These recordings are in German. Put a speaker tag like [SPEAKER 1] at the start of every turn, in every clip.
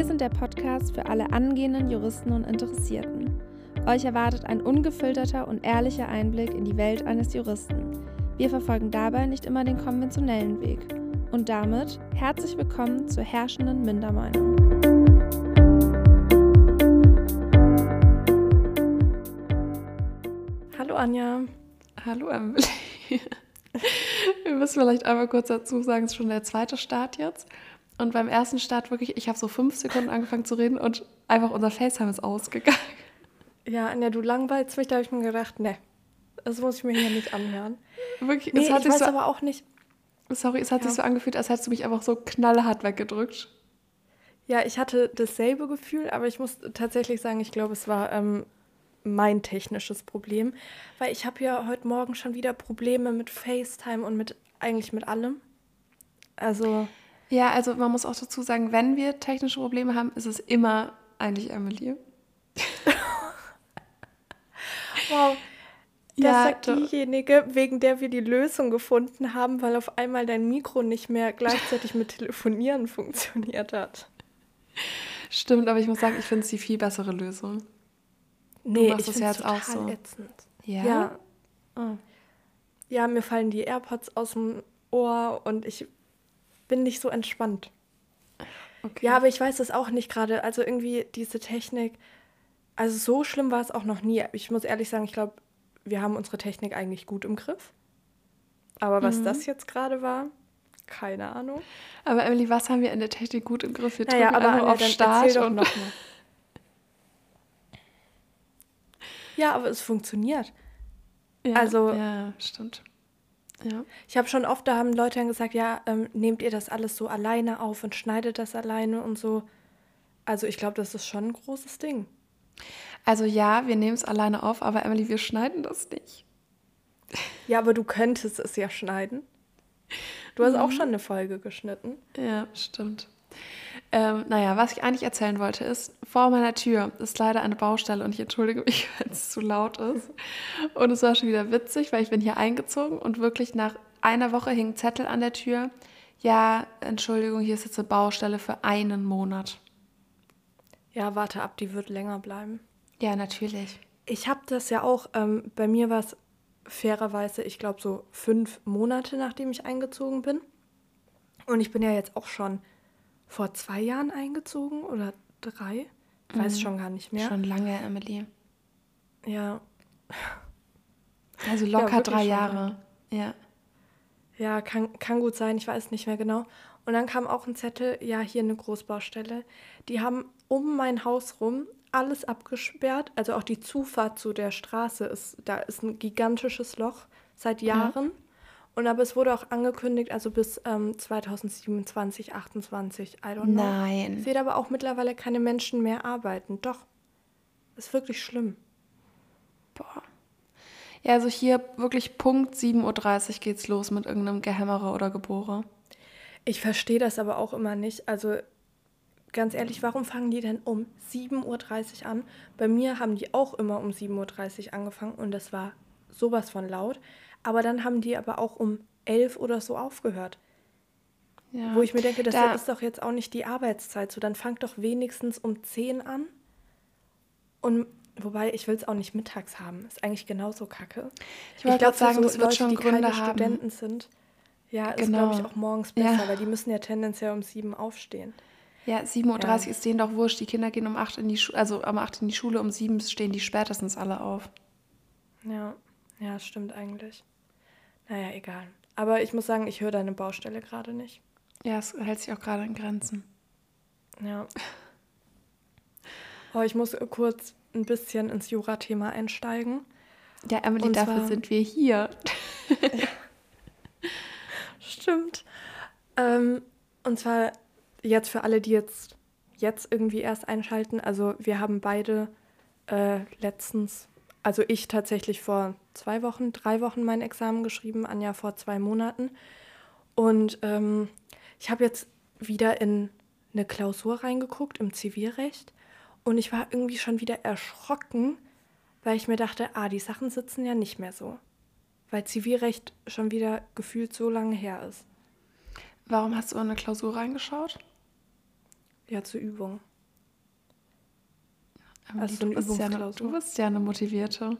[SPEAKER 1] Wir sind der Podcast für alle angehenden Juristen und Interessierten. Euch erwartet ein ungefilterter und ehrlicher Einblick in die Welt eines Juristen. Wir verfolgen dabei nicht immer den konventionellen Weg. Und damit herzlich willkommen zur herrschenden Mindermeinung.
[SPEAKER 2] Hallo Anja.
[SPEAKER 3] Hallo Emily. Wir müssen vielleicht einmal kurz dazu sagen, es ist schon der zweite Start jetzt. Und beim ersten Start wirklich, ich habe so fünf Sekunden angefangen zu reden und einfach unser FaceTime ist ausgegangen.
[SPEAKER 2] Ja, Anja, du langweilst mich, da habe ich mir gedacht, ne, das muss ich mir hier nicht anhören.
[SPEAKER 3] Wirklich,
[SPEAKER 2] Nee,
[SPEAKER 3] es hat
[SPEAKER 2] ich
[SPEAKER 3] sich
[SPEAKER 2] weiß
[SPEAKER 3] so,
[SPEAKER 2] aber auch nicht.
[SPEAKER 3] sorry, es hat
[SPEAKER 2] Ja.
[SPEAKER 3] sich so angefühlt, als hättest du mich einfach so knallhart weggedrückt.
[SPEAKER 2] Ja, ich hatte dasselbe Gefühl, aber ich muss tatsächlich sagen, ich glaube, es war ähm, mein technisches Problem, weil ich habe ja heute Morgen schon wieder Probleme mit FaceTime und mit eigentlich mit allem. Also,
[SPEAKER 3] Ja, also man muss auch dazu sagen, wenn wir technische Probleme haben, ist es immer eigentlich Emily.
[SPEAKER 2] wow. Das
[SPEAKER 3] Ja,
[SPEAKER 2] sagt
[SPEAKER 3] du-
[SPEAKER 2] diejenige, wegen der wir die Lösung gefunden haben, weil auf einmal dein Mikro nicht mehr gleichzeitig mit Telefonieren funktioniert hat.
[SPEAKER 3] Stimmt, aber ich muss sagen, ich finde es die viel bessere Lösung.
[SPEAKER 2] Nee,
[SPEAKER 3] machst
[SPEAKER 2] ich finde
[SPEAKER 3] ja jetzt auch so.
[SPEAKER 2] ätzend.
[SPEAKER 3] Ja?
[SPEAKER 2] Ja.
[SPEAKER 3] Oh.
[SPEAKER 2] ja, mir fallen die AirPods aus dem Ohr und ich bin nicht so entspannt.
[SPEAKER 3] Okay.
[SPEAKER 2] Ja, aber ich weiß das auch nicht gerade. Also irgendwie diese Technik, also so schlimm war es auch noch nie. Ich muss ehrlich sagen, ich glaube, wir haben unsere Technik eigentlich gut im Griff. Aber was
[SPEAKER 3] Mhm.
[SPEAKER 2] das jetzt gerade war, keine Ahnung.
[SPEAKER 3] Aber Emily, was haben wir in der Technik gut im Griff? Wir
[SPEAKER 2] Naja, aber Anja,
[SPEAKER 3] auf Start und
[SPEAKER 2] noch mal. Ja, aber es funktioniert.
[SPEAKER 3] Ja,
[SPEAKER 2] Also-
[SPEAKER 3] Ja, stimmt. Ja.
[SPEAKER 2] Ich habe schon oft, da haben Leute dann gesagt, ja, ähm, nehmt ihr das alles so alleine auf und schneidet das alleine und so. Also ich glaube, das ist schon ein großes Ding.
[SPEAKER 3] Also ja, wir nehmen es alleine auf, aber Emily, wir schneiden das nicht.
[SPEAKER 2] Ja, aber du könntest es ja schneiden. Du hast auch schon eine Folge geschnitten.
[SPEAKER 3] Ja, stimmt. Ähm, naja, was ich eigentlich erzählen wollte, ist, vor meiner Tür ist leider eine Baustelle und ich entschuldige mich, wenn es zu laut ist. Und es war schon wieder witzig, weil ich bin hier eingezogen und wirklich nach einer Woche hing ein Zettel an der Tür. Ja, Entschuldigung, hier ist jetzt eine Baustelle für einen Monat.
[SPEAKER 2] Ja, warte ab, die wird länger bleiben.
[SPEAKER 3] Ja, natürlich.
[SPEAKER 2] Ich habe das ja auch, ähm, bei mir war es fairerweise, ich glaube, so fünf Monate, nachdem ich eingezogen bin. Und ich bin ja jetzt auch schon vor zwei Jahren eingezogen oder drei. Weiß schon gar nicht mehr.
[SPEAKER 3] Schon lange, Emily.
[SPEAKER 2] Ja,
[SPEAKER 3] Also
[SPEAKER 2] Ja,
[SPEAKER 3] locker
[SPEAKER 2] wirklich
[SPEAKER 3] drei Jahre. Ja.
[SPEAKER 2] Ja, kann, kann gut sein, ich weiß nicht mehr genau. Und dann kam auch ein Zettel, ja, hier eine Großbaustelle. Die haben um mein Haus rum alles abgesperrt, also auch die Zufahrt zu der Straße ist, da ist ein gigantisches Loch seit Jahren. Und aber es wurde auch angekündigt, also bis ähm, 2027, 28, I don't know.
[SPEAKER 3] Nein.
[SPEAKER 2] Ich sehe aber auch mittlerweile keine Menschen mehr arbeiten. Doch. Ist wirklich schlimm.
[SPEAKER 3] Boah. Ja, also hier wirklich Punkt 7.30 Uhr geht's los mit irgendeinem Gehämmerer oder Gebohre.
[SPEAKER 2] Ich verstehe das aber auch immer nicht. Also ganz ehrlich, warum fangen die denn um 7.30 Uhr an? Bei mir haben die auch immer um 7.30 Uhr angefangen und das war sowas von laut. Aber dann haben die aber auch um 11 oder so aufgehört.
[SPEAKER 3] Ja.
[SPEAKER 2] Wo ich mir denke, das
[SPEAKER 3] Da-
[SPEAKER 2] ist doch jetzt auch nicht die Arbeitszeit. So, dann fangt doch wenigstens um 10 an. Und wobei, ich will es auch nicht mittags haben. Ist eigentlich genauso kacke.
[SPEAKER 3] Ich wollte
[SPEAKER 2] glaub,
[SPEAKER 3] gerade sagen,
[SPEAKER 2] für
[SPEAKER 3] das wird schon
[SPEAKER 2] die
[SPEAKER 3] Gründe
[SPEAKER 2] keine
[SPEAKER 3] haben.
[SPEAKER 2] Studenten sind. Ja, ist,
[SPEAKER 3] Genau.
[SPEAKER 2] glaube ich, auch morgens
[SPEAKER 3] Ja.
[SPEAKER 2] besser, weil die müssen ja tendenziell um 7 aufstehen.
[SPEAKER 3] Ja, 7.30 Uhr
[SPEAKER 2] Ja.
[SPEAKER 3] ist denen doch wurscht. Die Kinder gehen um 8 in die Schule, also um 8 in die Schule, um 7 stehen die spätestens alle auf.
[SPEAKER 2] Ja, ja, stimmt eigentlich. Naja, egal. Aber ich muss sagen, ich höre deine Baustelle gerade nicht.
[SPEAKER 3] Ja, es hält sich auch gerade in Grenzen.
[SPEAKER 2] Ja. Oh, ich muss kurz ein bisschen ins Jura-Thema einsteigen.
[SPEAKER 3] Ja, Emily,
[SPEAKER 2] Und
[SPEAKER 3] dafür
[SPEAKER 2] zwar-
[SPEAKER 3] sind wir hier.
[SPEAKER 2] Stimmt. Ähm, und zwar jetzt für alle, die jetzt, jetzt irgendwie erst einschalten. Also wir haben beide äh, letztens, also ich tatsächlich vor zwei Wochen, drei Wochen mein Examen geschrieben, Anja vor zwei Monaten. Und ähm, ich habe jetzt wieder in eine Klausur reingeguckt im Zivilrecht. Und ich war irgendwie schon wieder erschrocken, weil ich mir dachte, ah, die Sachen sitzen ja nicht mehr so. Weil Zivilrecht schon wieder gefühlt so lange her ist.
[SPEAKER 3] Warum hast du in eine Klausur reingeschaut?
[SPEAKER 2] Ja, zur Übung.
[SPEAKER 3] Also du, bist ja eine, du bist ja eine motivierte.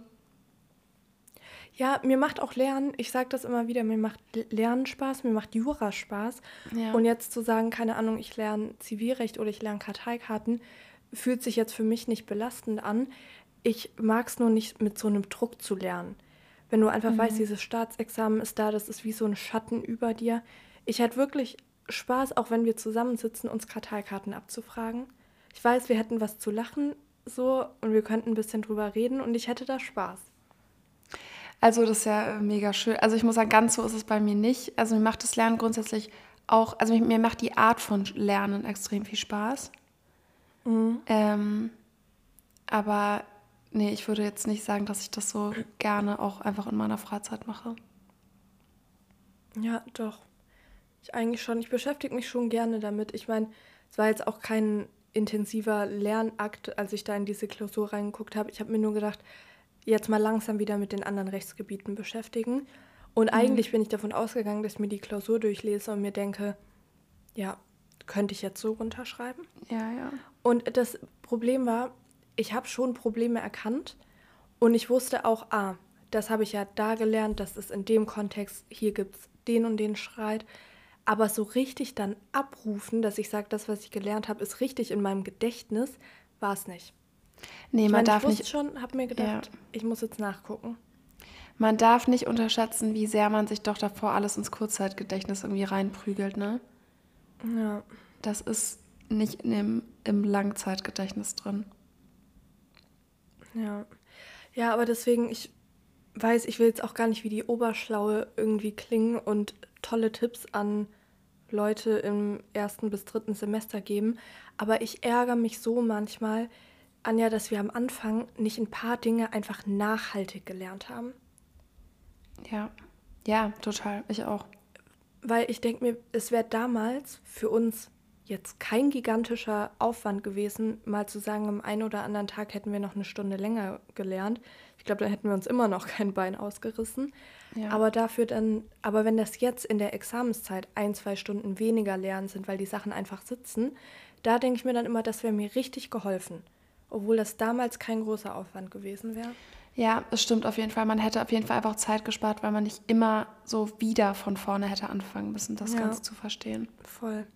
[SPEAKER 2] Ja, mir macht auch Lernen, ich sage das immer wieder, mir macht Lernen Spaß, mir macht Jura Spaß. Ja. Und jetzt zu sagen, keine Ahnung, ich lerne Zivilrecht oder ich lerne Karteikarten, fühlt sich jetzt für mich nicht belastend an. Ich mag es nur nicht mit so einem Druck zu lernen. Wenn du einfach mhm. weißt, dieses Staatsexamen ist da, das ist wie so ein Schatten über dir. Ich hätte wirklich Spaß, auch wenn wir zusammensitzen, uns Karteikarten abzufragen. Ich weiß, wir hätten was zu lachen so und wir könnten ein bisschen drüber reden und ich hätte da Spaß.
[SPEAKER 3] Also das ist ja äh, mega schön. Also ich muss sagen, ganz so ist es bei mir nicht. Also mir macht das Lernen grundsätzlich auch, also mir macht die Art von Lernen extrem viel Spaß. Mhm. Ähm, aber nee, ich würde jetzt nicht sagen, dass ich das so gerne auch einfach in meiner Freizeit mache.
[SPEAKER 2] Ja, doch. Ich eigentlich schon. Ich beschäftige mich schon gerne damit. Ich meine, es war jetzt auch kein intensiver Lernakt, als ich da in diese Klausur reingeguckt habe. Ich habe mir nur gedacht, jetzt mal langsam wieder mit den anderen Rechtsgebieten beschäftigen. Und mhm. eigentlich bin ich davon ausgegangen, dass ich mir die Klausur durchlese und mir denke, ja, könnte ich jetzt so runterschreiben?
[SPEAKER 3] Ja, ja.
[SPEAKER 2] Und das Problem war, ich habe schon Probleme erkannt und ich wusste auch, ah, das habe ich ja da gelernt, das ist in dem Kontext, hier gibt es den und den Streit. Aber so richtig dann abrufen, dass ich sage, das, was ich gelernt habe, ist richtig in meinem Gedächtnis, war es nicht. Nee, man meine, darf ich nicht. schon, habe mir gedacht, ja. ich muss jetzt nachgucken.
[SPEAKER 3] Man darf nicht unterschätzen, wie sehr man sich doch davor alles ins Kurzzeitgedächtnis irgendwie reinprügelt, ne?
[SPEAKER 2] Ja.
[SPEAKER 3] Das ist nicht dem, im Langzeitgedächtnis drin.
[SPEAKER 2] Ja. Ja, aber deswegen, ich weiß, ich will jetzt auch gar nicht wie die Oberschlaue irgendwie klingen und tolle Tipps an Leute im ersten bis dritten Semester geben. Aber ich ärgere mich so manchmal, Anja, dass wir am Anfang nicht ein paar Dinge einfach nachhaltig gelernt haben.
[SPEAKER 3] Ja, ja, total. Ich auch.
[SPEAKER 2] Weil ich denke mir, es wäre damals für uns jetzt kein gigantischer Aufwand gewesen, mal zu sagen, am einen oder anderen Tag hätten wir noch eine Stunde länger gelernt. Ich glaube, da hätten wir uns immer noch kein Bein ausgerissen. Ja. Aber dafür dann, aber wenn das jetzt in der Examenszeit ein, zwei Stunden weniger lernen sind, weil die Sachen einfach sitzen, da denke ich mir dann immer, das wäre mir richtig geholfen obwohl das damals kein großer Aufwand gewesen wäre.
[SPEAKER 3] Ja, das stimmt auf jeden Fall. Man hätte auf jeden Fall einfach Zeit gespart, weil man nicht immer so wieder von vorne hätte anfangen müssen, das ja. Ganze zu verstehen.
[SPEAKER 2] Voll.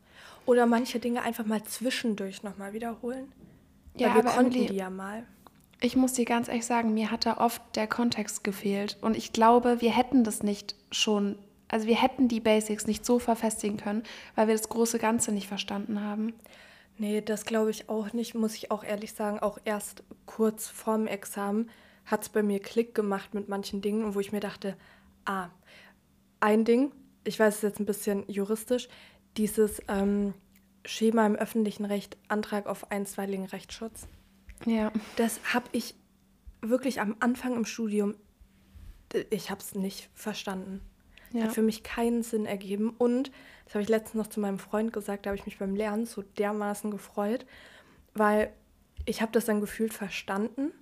[SPEAKER 2] Oder manche Dinge einfach mal zwischendurch nochmal wiederholen. Ja, weil wir
[SPEAKER 3] konnten Emily, die ja mal. Ich muss dir ganz ehrlich sagen, mir hat da oft der Kontext gefehlt. Und ich glaube, wir hätten das nicht schon, also wir hätten die Basics nicht so verfestigen können, weil wir das große Ganze nicht verstanden haben.
[SPEAKER 2] Nee, das glaube ich auch nicht, muss ich auch ehrlich sagen. Auch erst kurz vorm Examen hat es bei mir Klick gemacht mit manchen Dingen, wo ich mir dachte, ah, ein Ding, ich weiß es jetzt ein bisschen juristisch, dieses ähm, Schema im öffentlichen Recht, Antrag auf einstweiligen Rechtsschutz.
[SPEAKER 3] Ja.
[SPEAKER 2] Das habe ich wirklich am Anfang im Studium, ich habe es nicht verstanden. Ja. Hat für mich keinen Sinn ergeben. Und, das habe ich letztens noch zu meinem Freund gesagt, da habe ich mich beim Lernen so dermaßen gefreut, weil ich habe das dann gefühlt verstanden.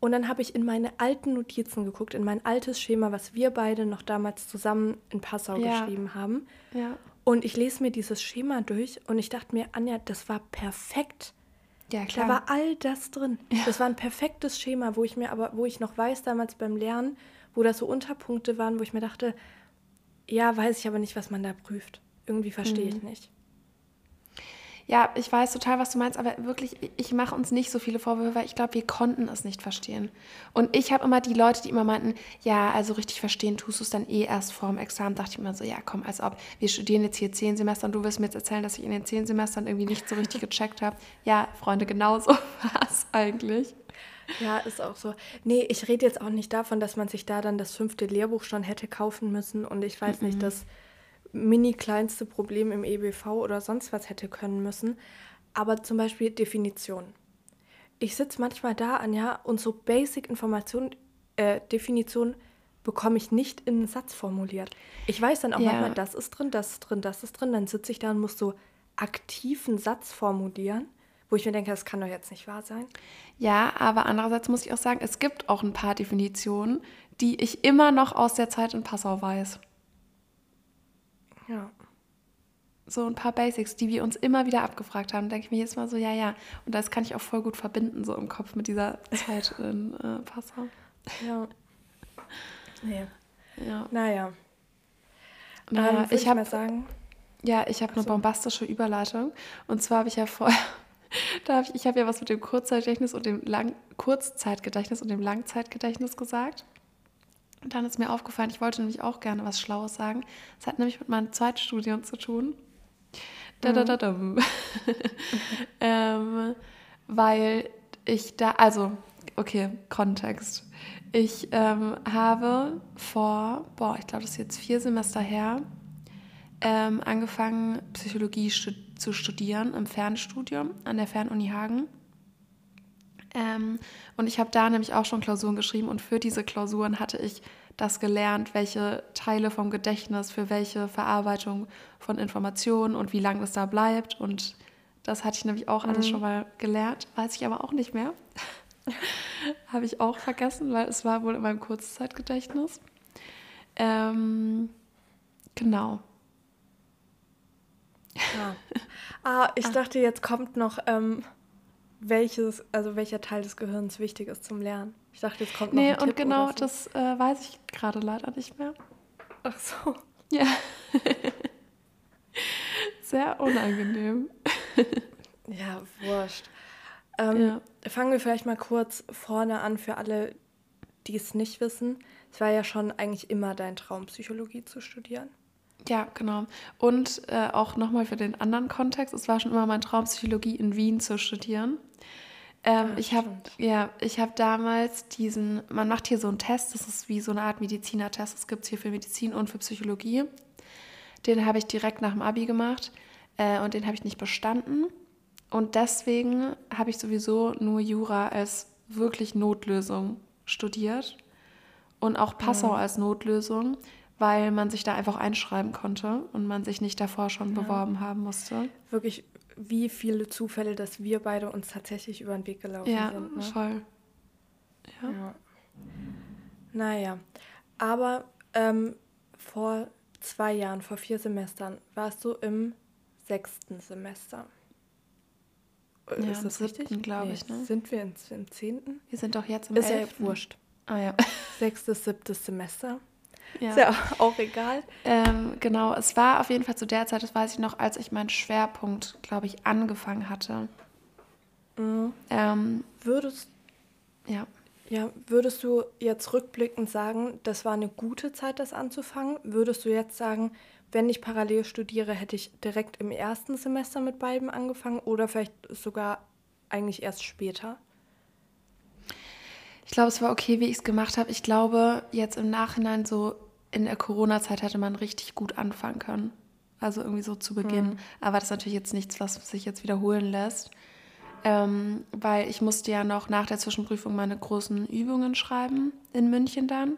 [SPEAKER 2] Und dann habe ich in meine alten Notizen geguckt, in mein altes Schema, was wir beide noch damals zusammen in Passau ja. geschrieben haben.
[SPEAKER 3] Ja.
[SPEAKER 2] Und ich lese mir dieses Schema durch und ich dachte mir, Anja, das war perfekt. Ja, klar. Da war all das drin. Ja. Das war ein perfektes Schema, wo ich mir aber, wo ich noch weiß, damals beim Lernen, wo das so Unterpunkte waren, wo ich mir dachte, ja, weiß ich aber nicht, was man da prüft. Irgendwie verstehe mhm. ich nicht.
[SPEAKER 3] Ja, ich weiß total, was du meinst, aber wirklich, ich mache uns nicht so viele Vorwürfe, weil ich glaube, wir konnten es nicht verstehen. Und ich habe immer die Leute, die immer meinten, ja, also richtig verstehen tust du es dann eh erst vor dem Examen, dachte ich immer so, ja, komm, als ob wir studieren jetzt hier zehn Semester und du wirst mir jetzt erzählen, dass ich in den zehn Semestern irgendwie nicht so richtig gecheckt habe. Ja, Freunde, genau so war es eigentlich.
[SPEAKER 2] Ja, ist auch so. Nee, ich rede jetzt auch nicht davon, dass man sich da dann das fünfte Lehrbuch schon hätte kaufen müssen und ich weiß mhm. nicht, das mini kleinste Problem im EBV oder sonst was hätte können müssen. Aber zum Beispiel Definition. Ich sitze manchmal da, Anja, und so Basic-Informationen, äh, Definition bekomme ich nicht in einen Satz formuliert. Ich weiß dann auch ja. manchmal, das ist drin, das ist drin, das ist drin. Dann sitze ich da und muss so aktiven Satz formulieren wo ich mir denke, das kann doch jetzt nicht wahr sein.
[SPEAKER 3] Ja, aber andererseits muss ich auch sagen, es gibt auch ein paar Definitionen, die ich immer noch aus der Zeit in Passau weiß.
[SPEAKER 2] Ja.
[SPEAKER 3] so ein paar Basics, die wir uns immer wieder abgefragt haben, denke ich mir jetzt mal so, ja, ja. Und das kann ich auch voll gut verbinden, so im Kopf mit dieser Zeit in äh, Passau.
[SPEAKER 2] Ja. Nee.
[SPEAKER 3] Ja.
[SPEAKER 2] Naja.
[SPEAKER 3] Naja,
[SPEAKER 2] ähm,
[SPEAKER 3] ich habe
[SPEAKER 2] sagen,
[SPEAKER 3] ja, ich habe eine
[SPEAKER 2] so.
[SPEAKER 3] bombastische Überleitung. Und zwar habe ich ja vorher, da hab ich, ich habe ja was mit dem Kurzzeitgedächtnis und dem Lang Kurzzeitgedächtnis und dem Langzeitgedächtnis gesagt. Und dann ist mir aufgefallen, ich wollte nämlich auch gerne was Schlaues sagen. Es hat nämlich mit meinem Zweitstudium zu tun. Da, da, da, dum. ähm, weil ich da, also, okay, Kontext. Ich ähm, habe vor, boah, ich glaube, das ist jetzt vier Semester her, ähm, angefangen, Psychologie stu zu studieren im Fernstudium an der Fernuni Hagen. Ähm, und ich habe da nämlich auch schon Klausuren geschrieben und für diese Klausuren hatte ich das gelernt, welche Teile vom Gedächtnis für welche Verarbeitung von Informationen und wie lange das da bleibt. Und das hatte ich nämlich auch alles
[SPEAKER 2] Mhm.
[SPEAKER 3] schon mal gelernt, weiß ich aber auch nicht mehr. habe ich auch vergessen, weil es war wohl in meinem Kurzzeitgedächtnis. Ähm, genau.
[SPEAKER 2] ja. Ah, ich
[SPEAKER 3] Ah.
[SPEAKER 2] dachte, jetzt kommt noch, ähm, welches, also welcher Teil des Gehirns wichtig ist zum Lernen. Ich dachte, jetzt kommt noch
[SPEAKER 3] Nee,
[SPEAKER 2] ein
[SPEAKER 3] und
[SPEAKER 2] Tipp
[SPEAKER 3] genau
[SPEAKER 2] oder so.
[SPEAKER 3] das äh, weiß ich gerade leider nicht mehr.
[SPEAKER 2] Ach so.
[SPEAKER 3] Ja. Sehr unangenehm.
[SPEAKER 2] Ja, wurscht. Ähm,
[SPEAKER 3] Ja.
[SPEAKER 2] Fangen wir vielleicht mal kurz vorne an für alle, die es nicht wissen. Es war ja schon eigentlich immer dein Traum, Psychologie zu studieren.
[SPEAKER 3] Ja, genau. Und äh, auch nochmal für den anderen Kontext, es war schon immer mein Traum, Psychologie in Wien zu studieren. Ähm,
[SPEAKER 2] Ah,
[SPEAKER 3] ich habe ja, ich habe damals diesen, man macht hier so einen Test, das ist wie so eine Art Medizinertest, das gibt es hier für Medizin und für Psychologie. Den habe ich direkt nach dem Abi gemacht äh, und den habe ich nicht bestanden. Und deswegen habe ich sowieso nur Jura als wirklich Notlösung studiert und auch Passau als Notlösung, weil man sich da einfach einschreiben konnte und man sich nicht davor schon beworben haben musste.
[SPEAKER 2] Wirklich, wie viele Zufälle, dass wir beide uns tatsächlich über den Weg gelaufen
[SPEAKER 3] Ja,
[SPEAKER 2] sind. Ne?
[SPEAKER 3] voll. Ja.
[SPEAKER 2] Ja. Naja, aber ähm, vor zwei Jahren, vor vier Semestern, warst du im sechsten Semester. Äh,
[SPEAKER 3] Ja,
[SPEAKER 2] ist das richtig?
[SPEAKER 3] siebten, glaub ich, ne?
[SPEAKER 2] Sind wir im zehnten?
[SPEAKER 3] Wir sind doch jetzt im
[SPEAKER 2] Ist ja
[SPEAKER 3] 11..
[SPEAKER 2] wurscht.
[SPEAKER 3] Ah ja.
[SPEAKER 2] Sechstes, siebtes Semester.
[SPEAKER 3] Ja.
[SPEAKER 2] Ist ja auch egal.
[SPEAKER 3] Ähm, genau, es war auf jeden Fall zu der Zeit, das weiß ich noch, als ich meinen Schwerpunkt, glaube ich, angefangen hatte.
[SPEAKER 2] Mhm.
[SPEAKER 3] Ähm,
[SPEAKER 2] Würdest,
[SPEAKER 3] ja.
[SPEAKER 2] ja, würdest du jetzt rückblickend sagen, das war eine gute Zeit, das anzufangen? Würdest du jetzt sagen, wenn ich parallel studiere, hätte ich direkt im ersten Semester mit beiden angefangen oder vielleicht sogar eigentlich erst später?
[SPEAKER 3] Ich glaube, es war okay, wie ich es gemacht habe. Ich glaube, jetzt im Nachhinein so in der Corona-Zeit hätte man richtig gut anfangen können. Also irgendwie so zu Beginn. Aber das ist natürlich jetzt nichts, was sich jetzt wiederholen lässt. Ähm, weil ich musste ja noch nach der Zwischenprüfung meine großen Übungen schreiben in München dann.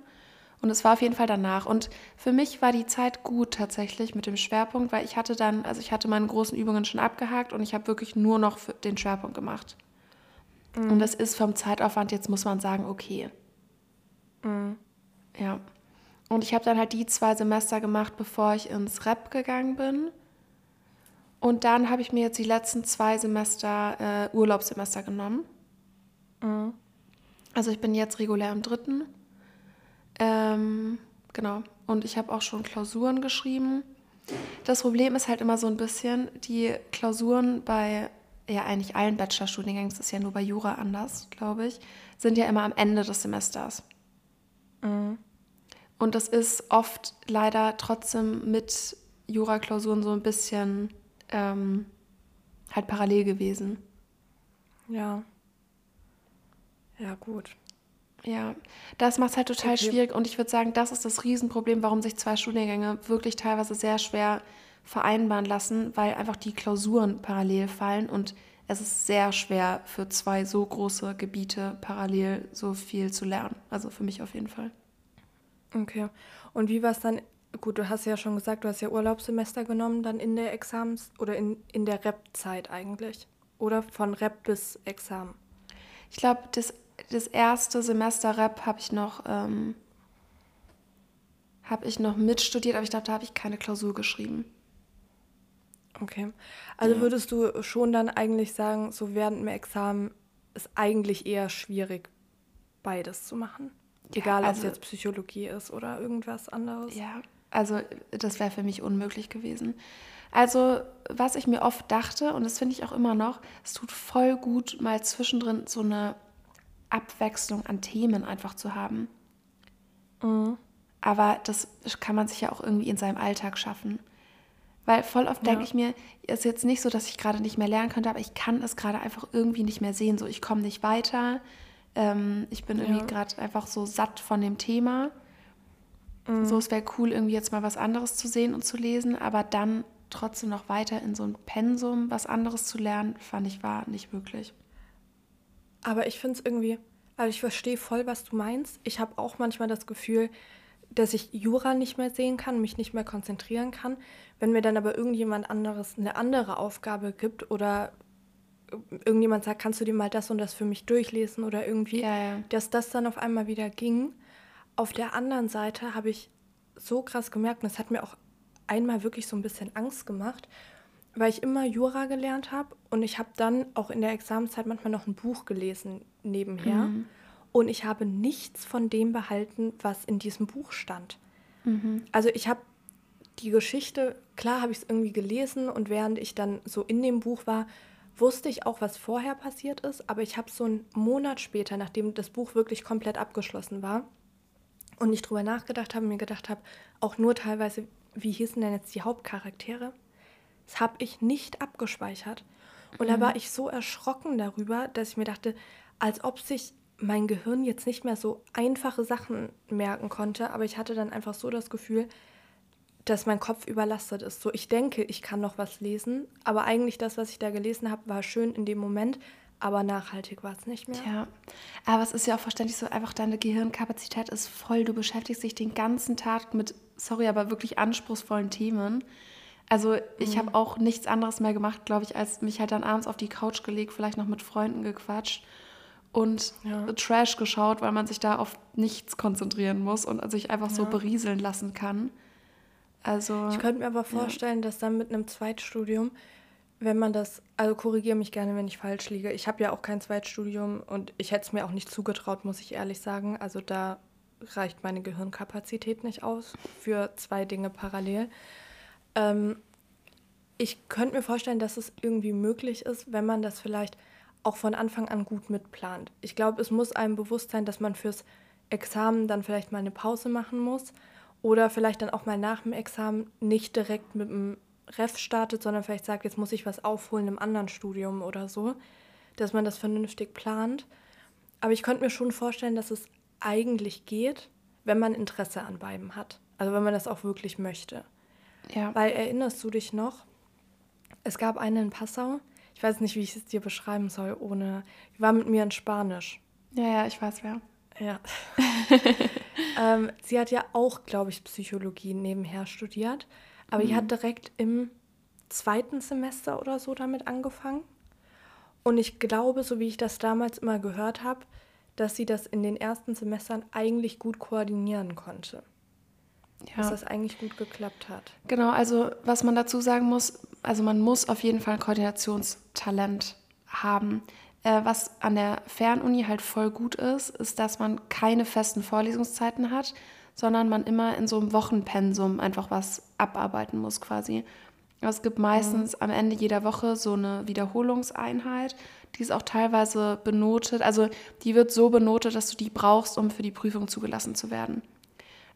[SPEAKER 3] Und es war auf jeden Fall danach. Und für mich war die Zeit gut tatsächlich mit dem Schwerpunkt, weil ich hatte dann, also ich hatte meine großen Übungen schon abgehakt und ich habe wirklich nur noch den Schwerpunkt gemacht. Und das ist vom Zeitaufwand jetzt, muss man sagen, okay. Ja. Und ich habe dann halt die zwei Semester gemacht, bevor ich ins Rep gegangen bin. Und dann habe ich mir jetzt die letzten zwei Semester äh, Urlaubssemester genommen. Also ich bin jetzt regulär im dritten. Ähm, genau. Und ich habe auch schon Klausuren geschrieben. Das Problem ist halt immer so ein bisschen, die Klausuren bei ja eigentlich allen Bachelorstudiengängen, das ist ja nur bei Jura anders, glaube ich, sind ja immer am Ende des Semesters. Und das ist oft leider trotzdem mit Jura-Klausuren so ein bisschen ähm, halt parallel gewesen.
[SPEAKER 2] Ja. Ja, gut.
[SPEAKER 3] Ja, das macht es halt total
[SPEAKER 2] Okay.
[SPEAKER 3] schwierig und ich würde sagen, das ist das Riesenproblem, warum sich zwei Studiengänge wirklich teilweise sehr schwer vereinbaren lassen, weil einfach die Klausuren parallel fallen und es ist sehr schwer für zwei so große Gebiete parallel so viel zu lernen. Also für mich auf jeden Fall.
[SPEAKER 2] Okay. Und wie war es dann? Gut, du hast ja schon gesagt, du hast ja Urlaubssemester genommen, dann in der Examens- oder in, in der Rep-Zeit eigentlich. Oder von Rep bis Examen.
[SPEAKER 3] Ich glaube, das, das erste Semester Rep habe ich noch ähm, habe ich noch mitstudiert, aber ich glaube, da habe ich keine Klausur geschrieben.
[SPEAKER 2] Okay. Also
[SPEAKER 3] Ja.
[SPEAKER 2] würdest du schon dann eigentlich sagen, so während dem Examen ist eigentlich eher schwierig, beides zu machen?
[SPEAKER 3] Ja,
[SPEAKER 2] Egal, ob es
[SPEAKER 3] also-
[SPEAKER 2] jetzt Psychologie ist oder irgendwas anderes.
[SPEAKER 3] Ja, also das wäre für mich unmöglich gewesen. Also, was ich mir oft dachte, und das finde ich auch immer noch, es tut voll gut, mal zwischendrin so eine Abwechslung an Themen einfach zu haben.
[SPEAKER 2] Mhm.
[SPEAKER 3] Aber das kann man sich ja auch irgendwie in seinem Alltag schaffen. Weil voll oft denke
[SPEAKER 2] Ja.
[SPEAKER 3] ich mir, ist jetzt nicht so, dass ich gerade nicht mehr lernen könnte, aber ich kann es gerade einfach irgendwie nicht mehr sehen. So, ich komme nicht weiter. Ähm, ich bin irgendwie
[SPEAKER 2] Ja.
[SPEAKER 3] gerade einfach so satt von dem Thema.
[SPEAKER 2] Mhm.
[SPEAKER 3] So, es wäre cool, irgendwie jetzt mal was anderes zu sehen und zu lesen, aber dann trotzdem noch weiter in so ein Pensum was anderes zu lernen, fand ich war nicht möglich.
[SPEAKER 2] Aber ich finde es irgendwie, also ich verstehe voll, was du meinst. Ich habe auch manchmal das Gefühl, dass ich Jura nicht mehr sehen kann, mich nicht mehr konzentrieren kann. Wenn mir dann aber irgendjemand anderes eine andere Aufgabe gibt oder irgendjemand sagt, kannst du dir mal das und das für mich durchlesen oder irgendwie,
[SPEAKER 3] Ja, ja.
[SPEAKER 2] dass das dann auf einmal wieder ging. Auf der anderen Seite habe ich so krass gemerkt, und das hat mir auch einmal wirklich so ein bisschen Angst gemacht, weil ich immer Jura gelernt habe und ich habe dann auch in der Examenszeit manchmal noch ein Buch gelesen nebenher und ich habe nichts von dem behalten, was in diesem Buch stand. Also ich habe die Geschichte, klar habe ich es irgendwie gelesen und während ich dann so in dem Buch war, wusste ich auch, was vorher passiert ist, aber ich habe so einen Monat später, nachdem das Buch wirklich komplett abgeschlossen war und ich drüber nachgedacht habe, mir gedacht habe, auch nur teilweise, wie hießen denn jetzt die Hauptcharaktere? Das habe ich nicht abgespeichert. Und da war ich so erschrocken darüber, dass ich mir dachte, als ob sich mein Gehirn jetzt nicht mehr so einfache Sachen merken konnte, aber ich hatte dann einfach so das Gefühl, dass mein Kopf überlastet ist. So, ich denke, ich kann noch was lesen, aber eigentlich das, was ich da gelesen habe, war schön in dem Moment, aber nachhaltig war es nicht mehr.
[SPEAKER 3] Ja, aber es ist ja auch verständlich so, einfach deine Gehirnkapazität ist voll. Du beschäftigst dich den ganzen Tag mit, sorry, aber wirklich anspruchsvollen Themen. Also ich habe auch nichts anderes mehr gemacht, glaube ich, als mich halt dann abends auf die Couch gelegt, vielleicht noch mit Freunden gequatscht und
[SPEAKER 2] Ja.
[SPEAKER 3] Trash geschaut, weil man sich da auf nichts konzentrieren muss und sich einfach so
[SPEAKER 2] Ja.
[SPEAKER 3] berieseln lassen kann. Also
[SPEAKER 2] Ich könnte mir aber vorstellen, dass dann mit einem Zweitstudium, wenn man das, also korrigiere mich gerne, wenn ich falsch liege. Ich habe ja auch kein Zweitstudium und ich hätte es mir auch nicht zugetraut, muss ich ehrlich sagen. Also da reicht meine Gehirnkapazität nicht aus für zwei Dinge parallel. Ähm, ich könnte mir vorstellen, dass es irgendwie möglich ist, wenn man das vielleicht auch von Anfang an gut mitplant. Ich glaube, es muss einem bewusst sein, dass man fürs Examen dann vielleicht mal eine Pause machen muss oder vielleicht dann auch mal nach dem Examen nicht direkt mit dem Ref startet, sondern vielleicht sagt, jetzt muss ich was aufholen im anderen Studium oder so, dass man das vernünftig plant. Aber ich könnte mir schon vorstellen, dass es eigentlich geht, wenn man Interesse an beidem hat. Also wenn man das auch wirklich möchte.
[SPEAKER 3] ja.
[SPEAKER 2] Weil erinnerst du dich noch? Es gab eine in Passau. Ich weiß nicht, wie ich es dir beschreiben soll, ohne. Die war mit mir in Spanisch.
[SPEAKER 3] ja, ja, ich weiß wer.
[SPEAKER 2] Ja. ähm, sie hat ja auch, glaube ich, Psychologie nebenher studiert. Aber die hat direkt im zweiten Semester oder so damit angefangen. Und ich glaube, so wie ich das damals immer gehört habe, dass sie das in den ersten Semestern eigentlich gut koordinieren konnte. Dass
[SPEAKER 3] Ja.
[SPEAKER 2] das eigentlich gut geklappt hat.
[SPEAKER 3] Genau, also was man dazu sagen muss, also man muss auf jeden Fall Koordinationstalent haben. Äh, was an der Fernuni halt voll gut ist, ist, dass man keine festen Vorlesungszeiten hat, sondern man immer in so einem Wochenpensum einfach was abarbeiten muss quasi. Es gibt meistens am Ende jeder Woche so eine Wiederholungseinheit, die ist auch teilweise benotet. Also die wird so benotet, dass du die brauchst, um für die Prüfung zugelassen zu werden.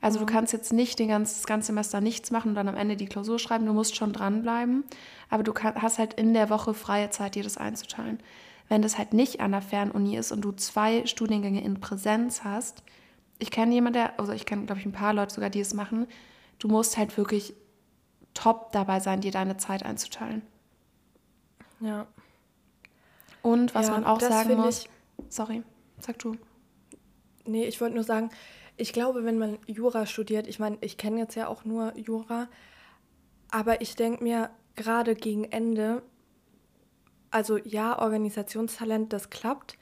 [SPEAKER 3] Also du kannst jetzt nicht den ganzen, das ganze Semester nichts machen und dann am Ende die Klausur schreiben. Du musst schon dranbleiben. Aber du kann, hast halt in der Woche freie Zeit, dir das einzuteilen. Wenn das halt nicht an der Fernuni ist und du zwei Studiengänge in Präsenz hast, ich kenne jemanden, der, also ich kenne, glaube ich, ein paar Leute sogar, die es machen, du musst halt wirklich top dabei sein, dir deine Zeit einzuteilen.
[SPEAKER 2] Ja.
[SPEAKER 3] Und was
[SPEAKER 2] Ja,
[SPEAKER 3] man auch sagen muss, sorry, sag du.
[SPEAKER 2] Nee, ich wollte nur sagen, ich glaube, wenn man Jura studiert, ich meine, ich kenne jetzt ja auch nur Jura, aber ich denke mir, gerade gegen Ende, also ja, Organisationstalent, das klappt,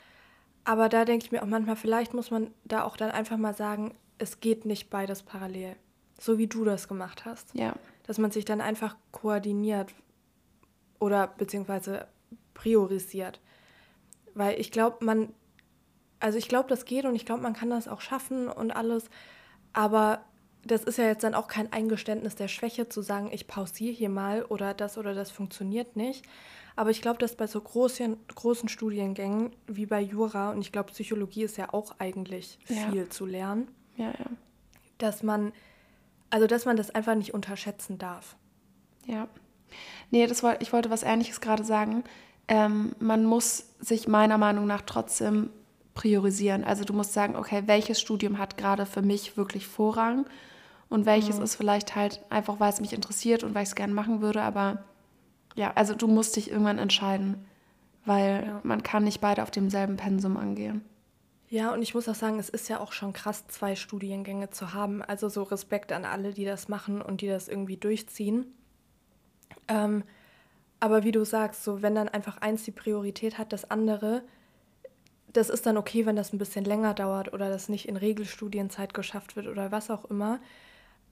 [SPEAKER 2] aber da denke ich mir auch manchmal, vielleicht muss man da auch dann einfach mal sagen, es geht nicht beides parallel. So wie du das gemacht hast.
[SPEAKER 3] Ja,
[SPEAKER 2] Dass man sich dann einfach koordiniert. oder beziehungsweise priorisiert. Weil ich glaube, man, also ich glaube, das geht und ich glaube, man kann das auch schaffen und alles. Aber das ist ja jetzt dann auch kein Eingeständnis der Schwäche zu sagen, ich pausiere hier mal oder das oder das funktioniert nicht. Aber ich glaube, dass bei so großen, großen Studiengängen wie bei Jura, und ich glaube, Psychologie ist ja auch eigentlich
[SPEAKER 3] Ja.
[SPEAKER 2] viel zu lernen,
[SPEAKER 3] Ja, ja.
[SPEAKER 2] dass man, also dass man das einfach nicht unterschätzen darf.
[SPEAKER 3] Ja. Nee, das wollt, ich wollte was Ähnliches gerade sagen. Ähm, man muss sich meiner Meinung nach trotzdem priorisieren. Also du musst sagen, okay, welches Studium hat gerade für mich wirklich Vorrang und welches ist vielleicht halt einfach, weil es mich interessiert und weil ich es gerne machen würde. Aber ja, also du musst dich irgendwann entscheiden, weil
[SPEAKER 2] Ja.
[SPEAKER 3] man kann nicht beide auf demselben Pensum angehen.
[SPEAKER 2] Ja, und ich muss auch sagen, es ist ja auch schon krass, zwei Studiengänge zu haben. Also so Respekt an alle, die das machen und die das irgendwie durchziehen. Ähm, aber wie du sagst, so wenn dann einfach eins die Priorität hat, das andere, das ist dann okay, wenn das ein bisschen länger dauert oder das nicht in Regelstudienzeit geschafft wird oder was auch immer.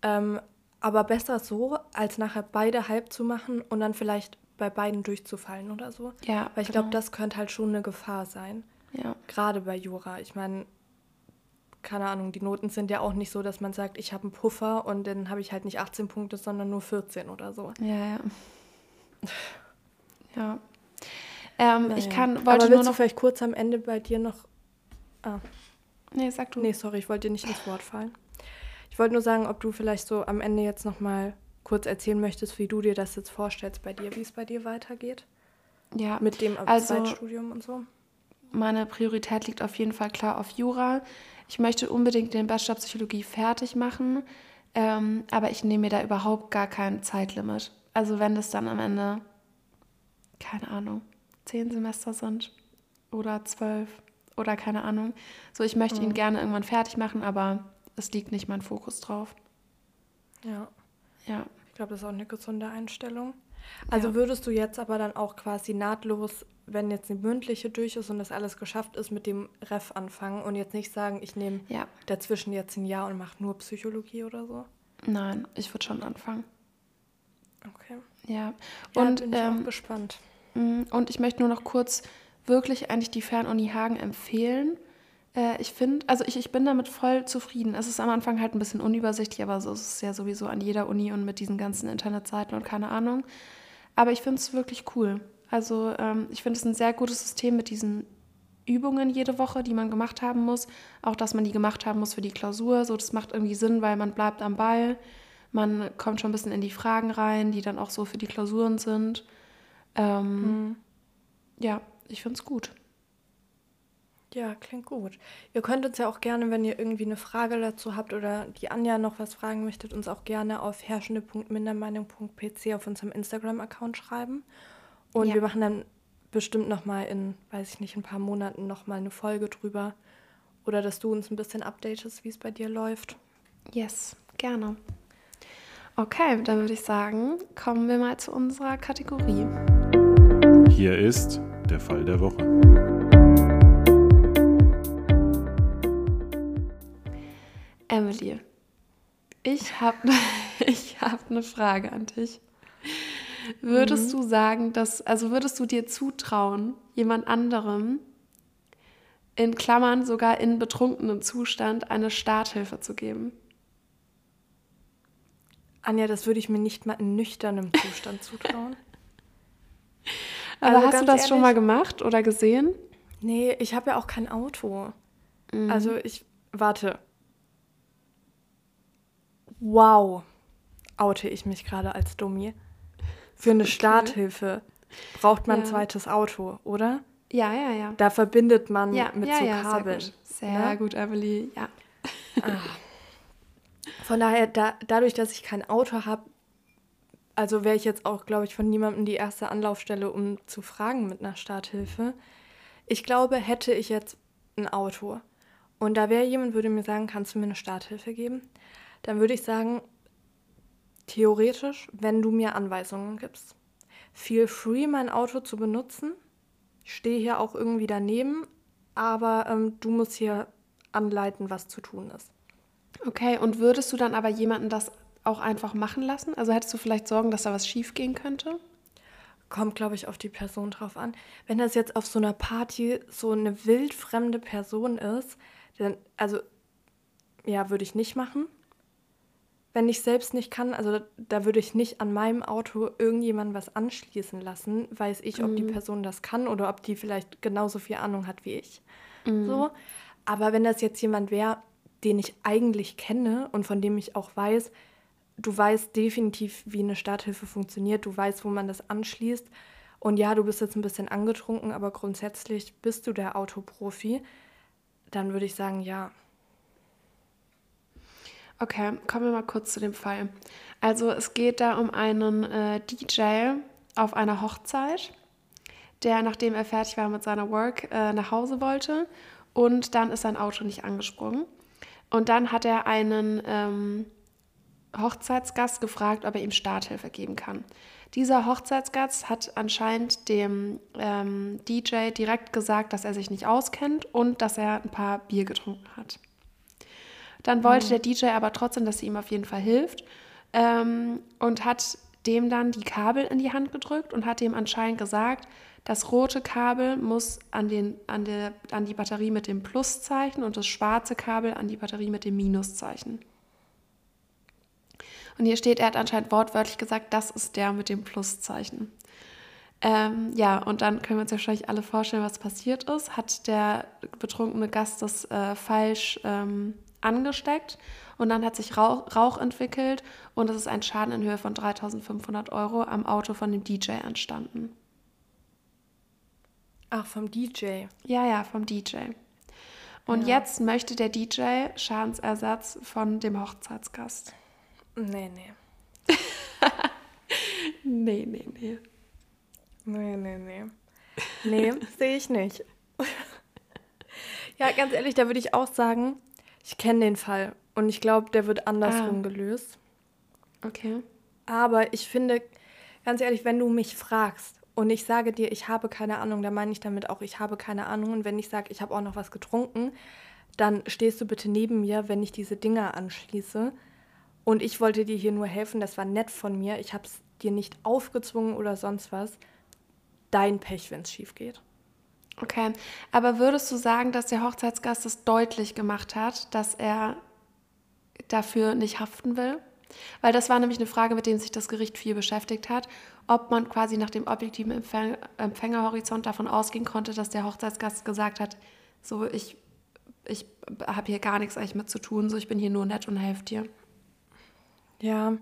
[SPEAKER 2] Ähm, aber besser so, als nachher beide halb zu machen und dann vielleicht bei beiden durchzufallen oder so.
[SPEAKER 3] Ja,
[SPEAKER 2] Weil ich
[SPEAKER 3] genau.
[SPEAKER 2] glaube, das könnte halt schon eine Gefahr sein.
[SPEAKER 3] Ja,
[SPEAKER 2] Gerade bei Jura. Ich meine, keine Ahnung, die Noten sind ja auch nicht so, dass man sagt, ich habe einen Puffer und dann habe ich halt nicht 18 Punkte, sondern nur 14 oder so.
[SPEAKER 3] ja, ja. Ja. Ähm, Ich kann,
[SPEAKER 2] Aber
[SPEAKER 3] wollte
[SPEAKER 2] willst
[SPEAKER 3] nur
[SPEAKER 2] du
[SPEAKER 3] noch.
[SPEAKER 2] vielleicht kurz am Ende bei dir noch. Ah,
[SPEAKER 3] Nee, sag du.
[SPEAKER 2] nee, sorry, ich wollte dir nicht ins Wort fallen. Ich wollte nur sagen, ob du vielleicht so am Ende jetzt noch mal kurz erzählen möchtest, wie du dir das jetzt vorstellst bei dir, wie es bei dir weitergeht.
[SPEAKER 3] Ja,
[SPEAKER 2] Mit dem
[SPEAKER 3] Also-
[SPEAKER 2] Zeitstudium und so.
[SPEAKER 3] meine Priorität liegt auf jeden Fall klar auf Jura. Ich möchte unbedingt den Bachelor Psychologie fertig machen, ähm, aber ich nehme mir da überhaupt gar kein Zeitlimit. Also wenn das dann am Ende, keine Ahnung, zehn Semester sind oder zwölf oder keine Ahnung. So, ich möchte ihn gerne irgendwann fertig machen, aber es liegt nicht mein Fokus drauf.
[SPEAKER 2] Ja.
[SPEAKER 3] Ja,
[SPEAKER 2] Ich glaube, das ist auch eine gesunde Einstellung. Also
[SPEAKER 3] Ja.
[SPEAKER 2] würdest du jetzt aber dann auch quasi nahtlos, wenn jetzt eine mündliche durch ist und das alles geschafft ist, mit dem Ref anfangen und jetzt nicht sagen, ich nehme
[SPEAKER 3] ja,
[SPEAKER 2] dazwischen jetzt ein Jahr und mache nur Psychologie oder so?
[SPEAKER 3] nein, ich würde schon anfangen.
[SPEAKER 2] Okay.
[SPEAKER 3] Ja,
[SPEAKER 2] Ja,
[SPEAKER 3] und
[SPEAKER 2] bin ich
[SPEAKER 3] ähm,
[SPEAKER 2] auch gespannt.
[SPEAKER 3] Mm, Und ich möchte nur noch kurz wirklich eigentlich die Fernuni Hagen empfehlen. Äh, ich finde, also ich, ich bin damit voll zufrieden. Es ist am Anfang halt ein bisschen unübersichtlich, aber so ist es ja sowieso an jeder Uni und mit diesen ganzen Internetseiten und keine Ahnung. Aber ich finde es wirklich cool. Also ähm, ich finde es ein sehr gutes System mit diesen Übungen jede Woche, die man gemacht haben muss. Auch, dass man die gemacht haben muss für die Klausur. So, das macht irgendwie Sinn, weil man bleibt am Ball. Man kommt schon ein bisschen in die Fragen rein, die dann auch so für die Klausuren sind. Ähm,
[SPEAKER 2] Mhm.
[SPEAKER 3] ja, ich finde es gut.
[SPEAKER 2] Ja, klingt gut. Ihr könnt uns ja auch gerne, wenn ihr irgendwie eine Frage dazu habt oder die Anja noch was fragen möchtet, uns auch gerne auf herrschende.mindermeinung.pc auf unserem Instagram-Account schreiben. Und
[SPEAKER 3] Ja.
[SPEAKER 2] wir machen dann bestimmt nochmal in, weiß ich nicht, ein paar Monaten nochmal eine Folge drüber. Oder dass du uns ein bisschen updatest, wie es bei dir läuft.
[SPEAKER 3] Yes, gerne. Okay, dann würde ich sagen, kommen wir mal zu unserer Kategorie.
[SPEAKER 4] Hier ist der Fall der Woche.
[SPEAKER 3] Emily, ich habe ich hab eine Frage an dich. Würdest du sagen, dass, also würdest du dir zutrauen, jemand anderem in Klammern sogar in betrunkenem Zustand eine Starthilfe zu geben?
[SPEAKER 2] Anja, das würde ich mir nicht mal in nüchternem Zustand zutrauen.
[SPEAKER 3] Aber
[SPEAKER 2] Also
[SPEAKER 3] hast du das schon mal
[SPEAKER 2] ehrlich-
[SPEAKER 3] gemacht oder gesehen?
[SPEAKER 2] Nee, ich habe ja auch kein Auto.
[SPEAKER 3] Mhm.
[SPEAKER 2] Also ich. Warte. Wow. Oute ich mich gerade als Dummi. Für eine Starthilfe braucht man ein
[SPEAKER 3] Ja.
[SPEAKER 2] zweites Auto, oder?
[SPEAKER 3] Ja, ja, ja.
[SPEAKER 2] Da verbindet man
[SPEAKER 3] Ja,
[SPEAKER 2] mit
[SPEAKER 3] ja,
[SPEAKER 2] so
[SPEAKER 3] ja,
[SPEAKER 2] Kabeln.
[SPEAKER 3] sehr gut. Sehr
[SPEAKER 2] ne?
[SPEAKER 3] gut, Emily. Ja.
[SPEAKER 2] Von daher, da, dadurch, dass ich kein Auto habe, also wäre ich jetzt auch, glaube ich, von niemandem die erste Anlaufstelle, um zu fragen mit einer Starthilfe. Ich glaube, hätte ich jetzt ein Auto und da wäre jemand, würde mir sagen, kannst du mir eine Starthilfe geben? Dann würde ich sagen, theoretisch, wenn du mir Anweisungen gibst. Feel free, mein Auto zu benutzen. Ich stehe hier auch irgendwie daneben, aber ähm, du musst hier anleiten, was zu tun ist.
[SPEAKER 3] Okay, und würdest du dann aber jemanden das auch einfach machen lassen? Also hättest du vielleicht Sorgen, dass da was schief gehen könnte?
[SPEAKER 2] kommt, glaube ich, auf die Person drauf an. Wenn das jetzt auf so einer Party so eine wildfremde Person ist, dann, also, ja, würde ich nicht machen. Wenn ich selbst nicht kann, also da, würde ich nicht an meinem Auto irgendjemandem was anschließen lassen, weiß ich, ob die Person das kann oder ob die vielleicht genauso viel Ahnung hat wie ich. So. Aber wenn das jetzt jemand wäre, den ich eigentlich kenne und von dem ich auch weiß, du weißt definitiv, wie eine Starthilfe funktioniert, du weißt, wo man das anschließt. Und ja, du bist jetzt ein bisschen angetrunken, aber grundsätzlich bist du der Autoprofi. Dann würde ich sagen, ja.
[SPEAKER 3] Okay, kommen wir mal kurz zu dem Fall. Also es geht da um einen äh, DJ auf einer Hochzeit, der, nachdem er fertig war mit seiner Work, äh, nach Hause wollte und dann ist sein Auto nicht angesprungen. Und dann hat er einen ähm, Hochzeitsgast gefragt, ob er ihm Starthilfe geben kann. Dieser Hochzeitsgast hat anscheinend dem ähm, DJ direkt gesagt, dass er sich nicht auskennt und dass er ein paar Bier getrunken hat. Dann wollte der DJ aber trotzdem, dass sie ihm auf jeden Fall hilft ähm, und hat dem dann die Kabel in die Hand gedrückt und hat ihm anscheinend gesagt, das rote Kabel muss an, den, an, der, an die Batterie mit dem Pluszeichen und das schwarze Kabel an die Batterie mit dem Minuszeichen. Und hier steht, er hat anscheinend wortwörtlich gesagt, das ist der mit dem Pluszeichen. Ähm, ja, und dann können wir uns wahrscheinlich alle vorstellen, was passiert ist. Hat der betrunkene Gast das äh, falsch ähm, angesteckt und dann hat sich Rauch, Rauch entwickelt und es ist ein Schaden in Höhe von 3500 Euro am Auto von dem DJ entstanden.
[SPEAKER 2] Ach, vom DJ.
[SPEAKER 3] Ja, ja, vom DJ. Und
[SPEAKER 2] Ja.
[SPEAKER 3] jetzt möchte der DJ Schadensersatz von dem Hochzeitsgast.
[SPEAKER 2] Nee, nee.
[SPEAKER 3] Nee, nee, nee.
[SPEAKER 2] Nee, nee, nee. Nee, sehe ich nicht. ja, ganz ehrlich, da würde ich auch sagen, ich kenne den Fall und ich glaube, der wird andersrum
[SPEAKER 3] Ah.
[SPEAKER 2] gelöst.
[SPEAKER 3] Okay.
[SPEAKER 2] Aber ich finde, ganz ehrlich, wenn du mich fragst und ich sage dir, ich habe keine Ahnung, dann meine ich damit auch, ich habe keine Ahnung. Und wenn ich sage, ich habe auch noch was getrunken, dann stehst du bitte neben mir, wenn ich diese Dinger anschließe. Und ich wollte dir hier nur helfen, das war nett von mir. Ich habe es dir nicht aufgezwungen oder sonst was. Dein Pech, wenn es schief geht.
[SPEAKER 3] Okay. Aber würdest du sagen, dass der Hochzeitsgast es deutlich gemacht hat, dass er dafür nicht haften will? Weil das war nämlich eine Frage, mit der sich das Gericht viel beschäftigt hat, ob man quasi nach dem objektiven Empfäng Empfängerhorizont davon ausgehen konnte, dass der Hochzeitsgast gesagt hat, so ich, ich habe hier gar nichts eigentlich mit zu tun, so ich bin hier nur nett und helfe dir.
[SPEAKER 2] Ja,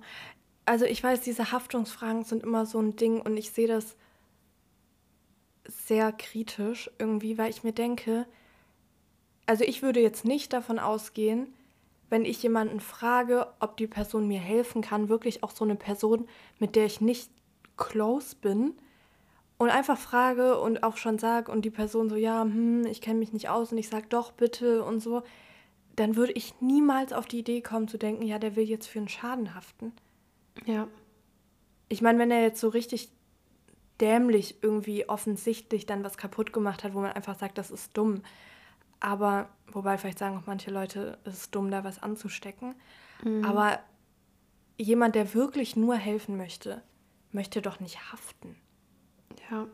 [SPEAKER 2] also ich weiß, diese Haftungsfragen sind immer so ein Ding und ich sehe das sehr kritisch irgendwie, weil ich mir denke, also ich würde jetzt nicht davon ausgehen, wenn ich jemanden frage, ob die Person mir helfen kann, wirklich auch so eine Person, mit der ich nicht close bin und einfach frage und auch schon sage und die Person so, ja, hm, ich kenne mich nicht aus und ich sage doch bitte und so, dann würde ich niemals auf die Idee kommen zu denken, ja, der will jetzt für einen Schaden haften.
[SPEAKER 3] Ja.
[SPEAKER 2] Ich meine, wenn er jetzt so richtig dämlich irgendwie offensichtlich dann was kaputt gemacht hat, wo man einfach sagt, das ist dumm. Aber, wobei vielleicht sagen auch manche Leute, es ist dumm, da was anzustecken. Aber jemand, der wirklich nur helfen möchte, möchte doch nicht haften.
[SPEAKER 3] Ja.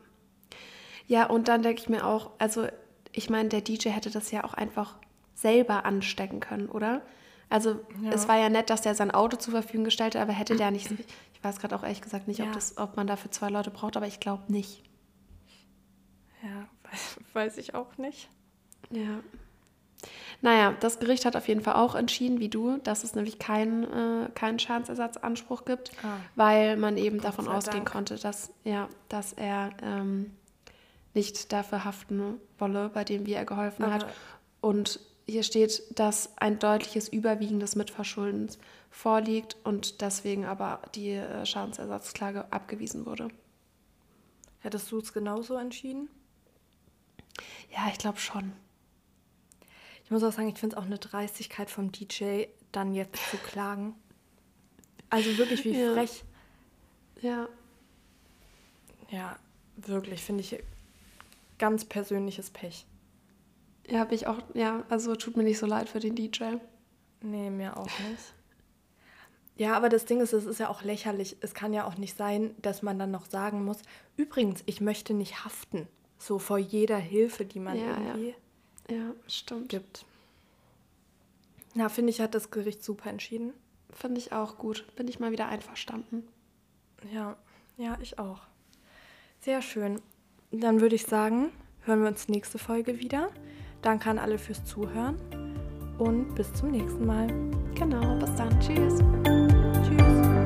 [SPEAKER 3] Ja, und dann denke ich mir auch, also ich meine, der DJ hätte das ja auch einfach selber anstecken können, oder? Also
[SPEAKER 2] Ja.
[SPEAKER 3] es war ja nett, dass der sein Auto zur Verfügung gestellt hat, aber hätte der nicht, ich weiß gerade auch ehrlich gesagt nicht, ob,
[SPEAKER 2] Ja.
[SPEAKER 3] das, ob man dafür zwei Leute braucht, aber ich glaube nicht.
[SPEAKER 2] Ja, weiß, weiß ich auch nicht.
[SPEAKER 3] Ja. Naja, das Gericht hat auf jeden Fall auch entschieden, wie du, dass es nämlich keinen äh, keinen Schadensersatzanspruch gibt,
[SPEAKER 2] Ah.
[SPEAKER 3] weil man eben davon
[SPEAKER 2] sei
[SPEAKER 3] ausgehen
[SPEAKER 2] Dank.
[SPEAKER 3] konnte, dass, ja, dass er ähm, nicht dafür haften wolle, bei dem, wie er geholfen hat.
[SPEAKER 2] Aber-
[SPEAKER 3] Und hier steht, dass ein deutliches überwiegendes Mitverschuldens vorliegt und deswegen aber die äh, Schadensersatzklage abgewiesen wurde.
[SPEAKER 2] Hättest du es genauso entschieden?
[SPEAKER 3] Ja, ich glaube schon.
[SPEAKER 2] Ich muss auch sagen, ich finde es auch eine Dreistigkeit vom DJ, dann jetzt zu klagen. Also wirklich wie
[SPEAKER 3] Ja.
[SPEAKER 2] frech.
[SPEAKER 3] Ja,
[SPEAKER 2] Ja, wirklich, finde ich ganz persönliches Pech.
[SPEAKER 3] Ja, habe ich auch, ja, also tut mir nicht so leid für den DJ.
[SPEAKER 2] Nee, mir auch nicht. Ja, aber das Ding ist, es ist ja auch lächerlich. Es kann ja auch nicht sein, dass man dann noch sagen muss, übrigens, ich möchte nicht haften. So vor jeder Hilfe, die man
[SPEAKER 3] Ja, ja.
[SPEAKER 2] irgendwie
[SPEAKER 3] Ja, stimmt.
[SPEAKER 2] gibt. Na, finde ich, hat das Gericht super entschieden.
[SPEAKER 3] Finde ich auch gut. Bin ich mal wieder einverstanden.
[SPEAKER 2] Ja, ja, ich auch. Sehr schön. Dann würde ich sagen, hören wir uns nächste Folge wieder. Danke an alle fürs Zuhören und bis zum nächsten Mal.
[SPEAKER 3] Genau, bis dann. Tschüss. Tschüss.